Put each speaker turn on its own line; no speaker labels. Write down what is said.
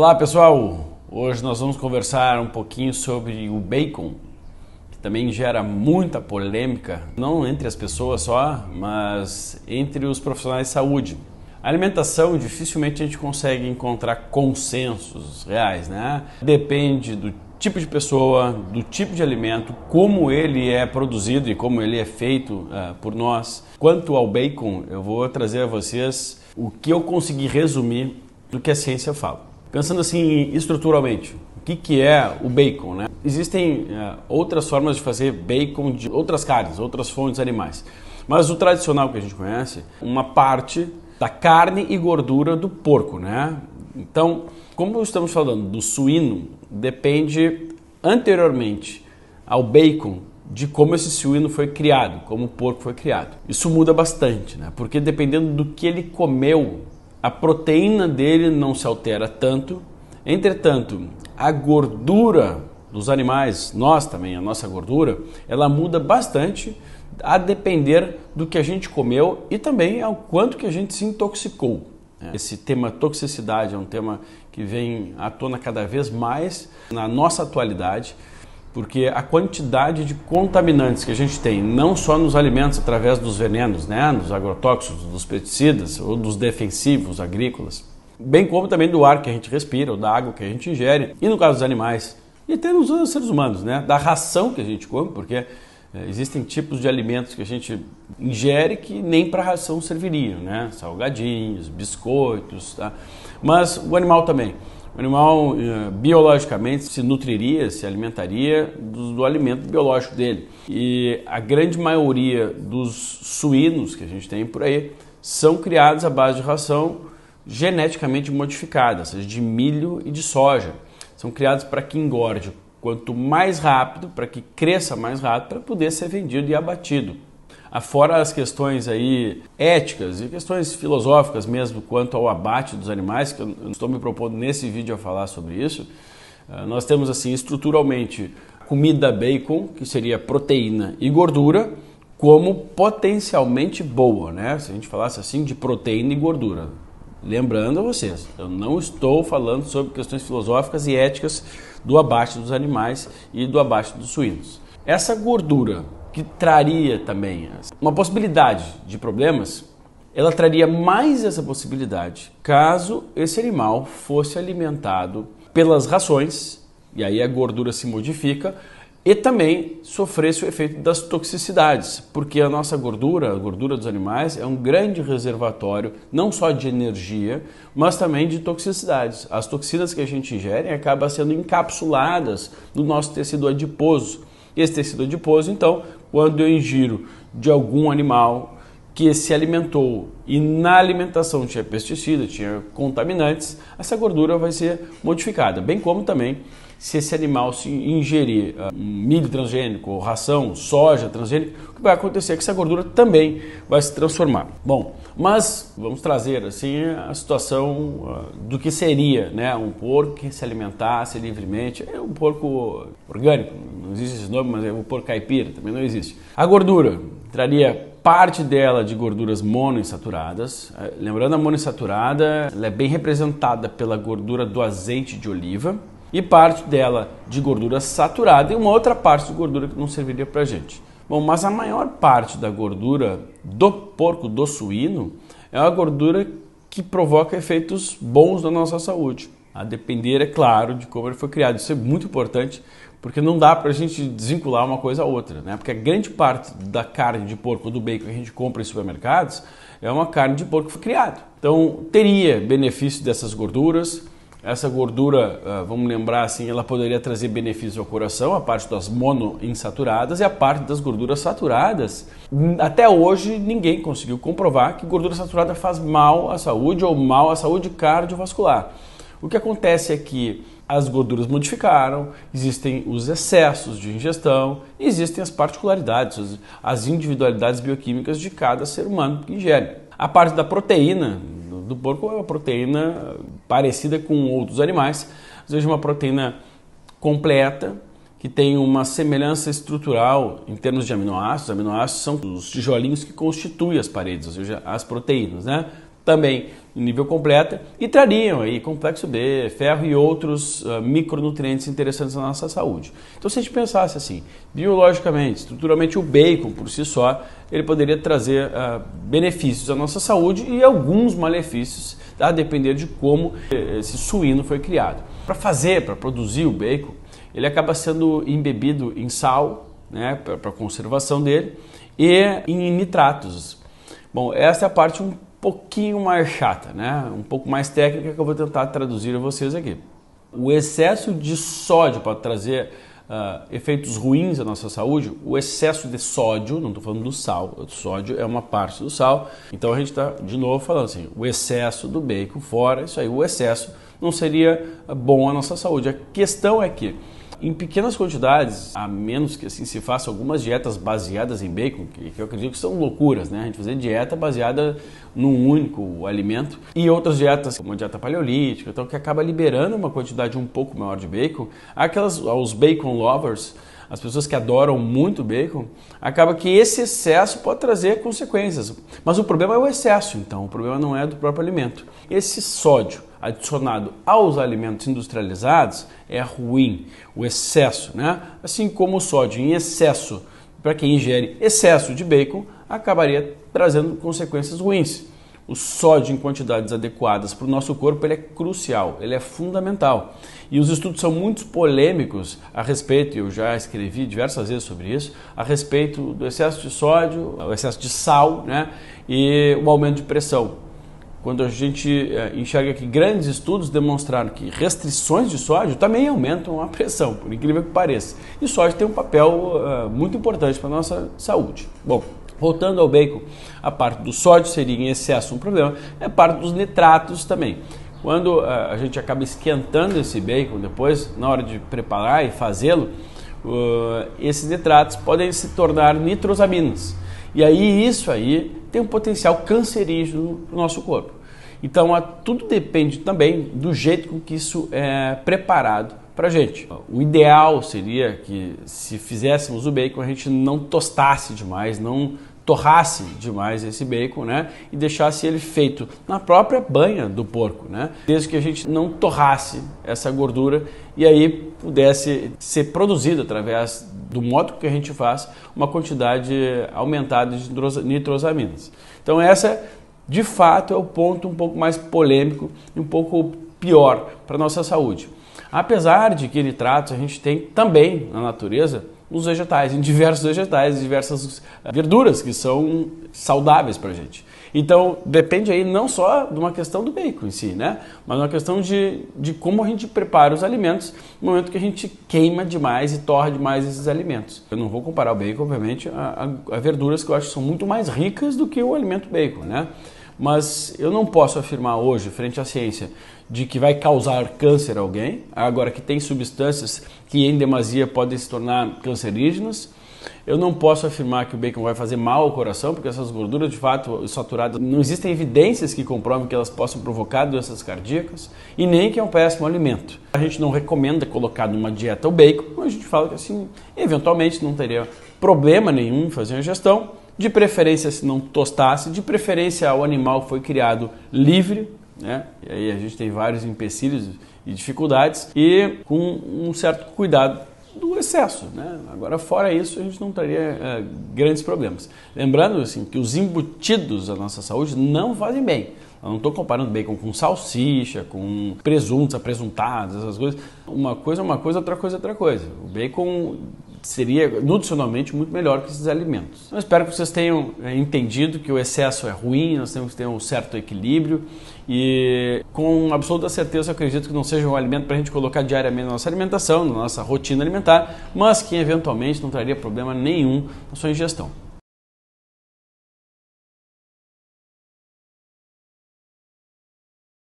Olá pessoal, hoje nós vamos conversar um pouquinho sobre o bacon, que também gera muita polêmica, não entre as pessoas só, mas entre os profissionais de saúde. A alimentação dificilmente a gente consegue encontrar consensos reais, né? Depende do tipo de pessoa, do tipo de alimento, como ele é produzido e como ele é feito uh, por nós. Quanto ao bacon, eu vou trazer a vocês o que eu consegui resumir do que a ciência fala. Pensando assim estruturalmente, o que, que é o bacon? Né? Existem uh, outras formas de fazer bacon de outras carnes, outras fontes animais. Mas o tradicional que a gente conhece, uma parte da carne e gordura do porco, né? Então, como estamos falando do suíno, depende anteriormente ao bacon de como esse suíno foi criado, como o porco foi criado. Isso muda bastante, né? Porque dependendo do que ele comeu, a proteína dele não se altera tanto. Entretanto, a gordura dos animais, nós também, a nossa gordura, ela muda bastante a depender do que a gente comeu e também ao quanto que a gente se intoxicou. É. Esse tema toxicidade é um tema que vem à tona cada vez mais na nossa atualidade, porque a quantidade de contaminantes que a gente tem, não só nos alimentos através dos venenos, né, dos agrotóxicos, dos pesticidas ou dos defensivos agrícolas, bem como também do ar que a gente respira, ou da água que a gente ingere, e no caso dos animais, e até nos seres humanos, né, da ração que a gente come, porque é, existem tipos de alimentos que a gente ingere que nem para ração serviriam, né? Salgadinhos, biscoitos, tá? Mas o animal também. O animal é, biologicamente se nutriria, se alimentaria do, do, alimento biológico dele. E a grande maioria dos suínos que a gente tem por aí são criados à base de ração geneticamente modificada, ou seja, de milho e de soja. São criados para que engorde quanto mais rápido, para que cresça mais rápido, para poder ser vendido e abatido. Afora as questões aí éticas e questões filosóficas mesmo quanto ao abate dos animais, que eu estou me propondo nesse vídeo a falar sobre isso, eh, nós temos assim estruturalmente comida bacon, que seria proteína e gordura, como potencialmente boa, né? Se a gente falasse assim de proteína e gordura. Lembrando a vocês, eu não estou falando sobre questões filosóficas e éticas do abate dos animais e do abate dos suínos. Essa gordura que traria também uma possibilidade de problemas, ela traria mais essa possibilidade caso esse animal fosse alimentado pelas rações, e aí a gordura se modifica, e também sofresse o efeito das toxicidades, porque a nossa gordura, a gordura dos animais, é um grande reservatório não só de energia, mas também de toxicidades. As toxinas que a gente ingere acabam sendo encapsuladas no nosso tecido adiposo. Esse tecido adiposo, então, quando eu ingiro de algum animal que se alimentou e na alimentação tinha pesticida, tinha contaminantes, essa gordura vai ser modificada, bem como também se esse animal se ingerir uh, milho transgênico, ração, soja transgênica, o que vai acontecer é que essa gordura também vai se transformar. Bom, mas vamos trazer assim a situação uh, do que seria né, um porco que se alimentasse livremente, é um porco orgânico, não existe esse nome, mas é um porco caipira, também não existe. A gordura traria parte dela de gorduras monoinsaturadas. Eh, lembrando, a monoinsaturada ela é bem representada pela gordura do azeite de oliva, e parte dela de gordura saturada e uma outra parte de gordura que não serviria para gente. Bom, mas a maior parte da gordura do porco, do suíno, é uma gordura que provoca efeitos bons na nossa saúde. A depender, é claro, de como ele foi criado. Isso é muito importante porque não dá para a gente desvincular uma coisa a outra, né? Porque a grande parte da carne de porco, do bacon que a gente compra em supermercados, é uma carne de porco que foi criado. Então, teria benefício dessas gorduras, essa gordura, ah, vamos lembrar assim, ela poderia trazer benefícios ao coração, a parte das monoinsaturadas e a parte das gorduras saturadas. Até hoje ninguém conseguiu comprovar que gordura saturada faz mal à saúde ou mal à saúde cardiovascular. O que acontece é que as gorduras modificaram, existem os excessos de ingestão, existem as particularidades, as individualidades bioquímicas de cada ser humano que ingere. A parte da proteína, do porco é uma proteína parecida com outros animais, ou seja, uma proteína completa, que tem uma semelhança estrutural em termos de aminoácidos. Aminoácidos são os tijolinhos que constituem as paredes, ou seja, as proteínas, né? Também no nível completo e trariam aí complexo B, ferro e outros uh, micronutrientes interessantes na nossa saúde. Então, se a gente pensasse assim, biologicamente, estruturalmente, o bacon por si só, ele poderia trazer uh, benefícios à nossa saúde e alguns malefícios, a depender de como esse suíno foi criado. Para fazer, para produzir o bacon, ele acaba sendo embebido em sal, né, para conservação dele, e em nitratos. Bom, essa é a parte um pouquinho mais chata, né? um pouco mais técnica que eu vou tentar traduzir a vocês aqui. O excesso de sódio pode trazer uh, efeitos ruins à nossa saúde. O excesso de sódio, não estou falando do sal, o sódio é uma parte do sal. Então a gente está de novo falando assim: o excesso do bacon fora, isso aí, o excesso não seria bom à nossa saúde. A questão é que em pequenas quantidades, a menos que assim se faça algumas dietas baseadas em bacon, que, eu acredito que são loucuras, né? A gente fazer dieta baseada num único alimento e outras dietas, como a dieta paleolítica, então que acaba liberando uma quantidade um pouco maior de bacon. Aquelas, os bacon lovers, as pessoas que adoram muito bacon, acaba que esse excesso pode trazer consequências. Mas o problema é o excesso, então, o problema não é do próprio alimento. Esse sódio adicionado aos alimentos industrializados é ruim, o excesso, né? Assim como o sódio em excesso, para quem ingere excesso de bacon, acabaria trazendo consequências ruins. O sódio em quantidades adequadas para o nosso corpo ele é crucial, ele é fundamental. E os estudos são muito polêmicos a respeito, eu já escrevi diversas vezes sobre isso, a respeito do excesso de sódio, o excesso de sal né, e o aumento de pressão quando a gente é, enxerga que grandes estudos demonstraram que restrições de sódio também aumentam a pressão, por incrível que pareça. E sódio tem um papel uh, muito importante para a nossa saúde. Bom, voltando ao bacon, a parte do sódio seria em excesso um problema, é parte dos nitratos também. Quando uh, a gente acaba esquentando esse bacon depois, na hora de preparar e fazê-lo, uh, esses nitratos podem se tornar nitrosaminas. E aí isso aí tem um potencial cancerígeno no nosso corpo. Então, a, tudo depende também do jeito com que isso é preparado para a gente. O ideal seria que, se fizéssemos o bacon, a gente não tostasse demais, não torrasse demais esse bacon, né? E deixasse ele feito na própria banha do porco, né? Desde que a gente não torrasse essa gordura e aí pudesse ser produzido através do modo que a gente faz uma quantidade aumentada de nitrosaminas. Então essa, de fato, é o ponto um pouco mais polêmico e um pouco pior para nossa saúde. Apesar de que nitratos a gente tem também na natureza nos vegetais, em diversos vegetais, diversas eh, verduras que são saudáveis para a gente. Então, depende aí não só de uma questão do bacon em si, né? Mas uma questão de, de como a gente prepara os alimentos no momento que a gente queima demais e torra demais esses alimentos. Eu não vou comparar o bacon, obviamente, a, a, a verduras que eu acho que são muito mais ricas do que o alimento bacon, né? Mas eu não posso afirmar hoje, frente à ciência, de que vai causar câncer a alguém, agora que tem substâncias que em demasia podem se tornar cancerígenas. Eu não posso afirmar que o bacon vai fazer mal ao coração, porque essas gorduras de fato saturadas, não existem evidências que comprovem que elas possam provocar doenças cardíacas e nem que é um péssimo alimento. A gente não recomenda colocar numa dieta o bacon, mas a gente fala que assim, eventualmente não teria problema nenhum em fazer a ingestão, de preferência se não tostasse, de preferência o animal foi criado livre, né? E aí a gente tem vários empecilhos e dificuldades e com um certo cuidado do excesso, né? Agora fora isso a gente não teria é, grandes problemas. Lembrando assim que os embutidos da nossa saúde não fazem bem. Eu não estou comparando bacon com salsicha, com presuntos, apresuntados, essas coisas. Uma coisa é uma coisa, outra coisa é outra coisa. O bacon seria nutricionalmente muito melhor que esses alimentos. Eu espero que vocês tenham é, entendido que o excesso é ruim, nós temos que ter um certo equilíbrio e com absoluta certeza eu acredito que não seja um alimento para a gente colocar diariamente na nossa alimentação, na nossa rotina alimentar, mas que eventualmente não traria problema nenhum na sua ingestão.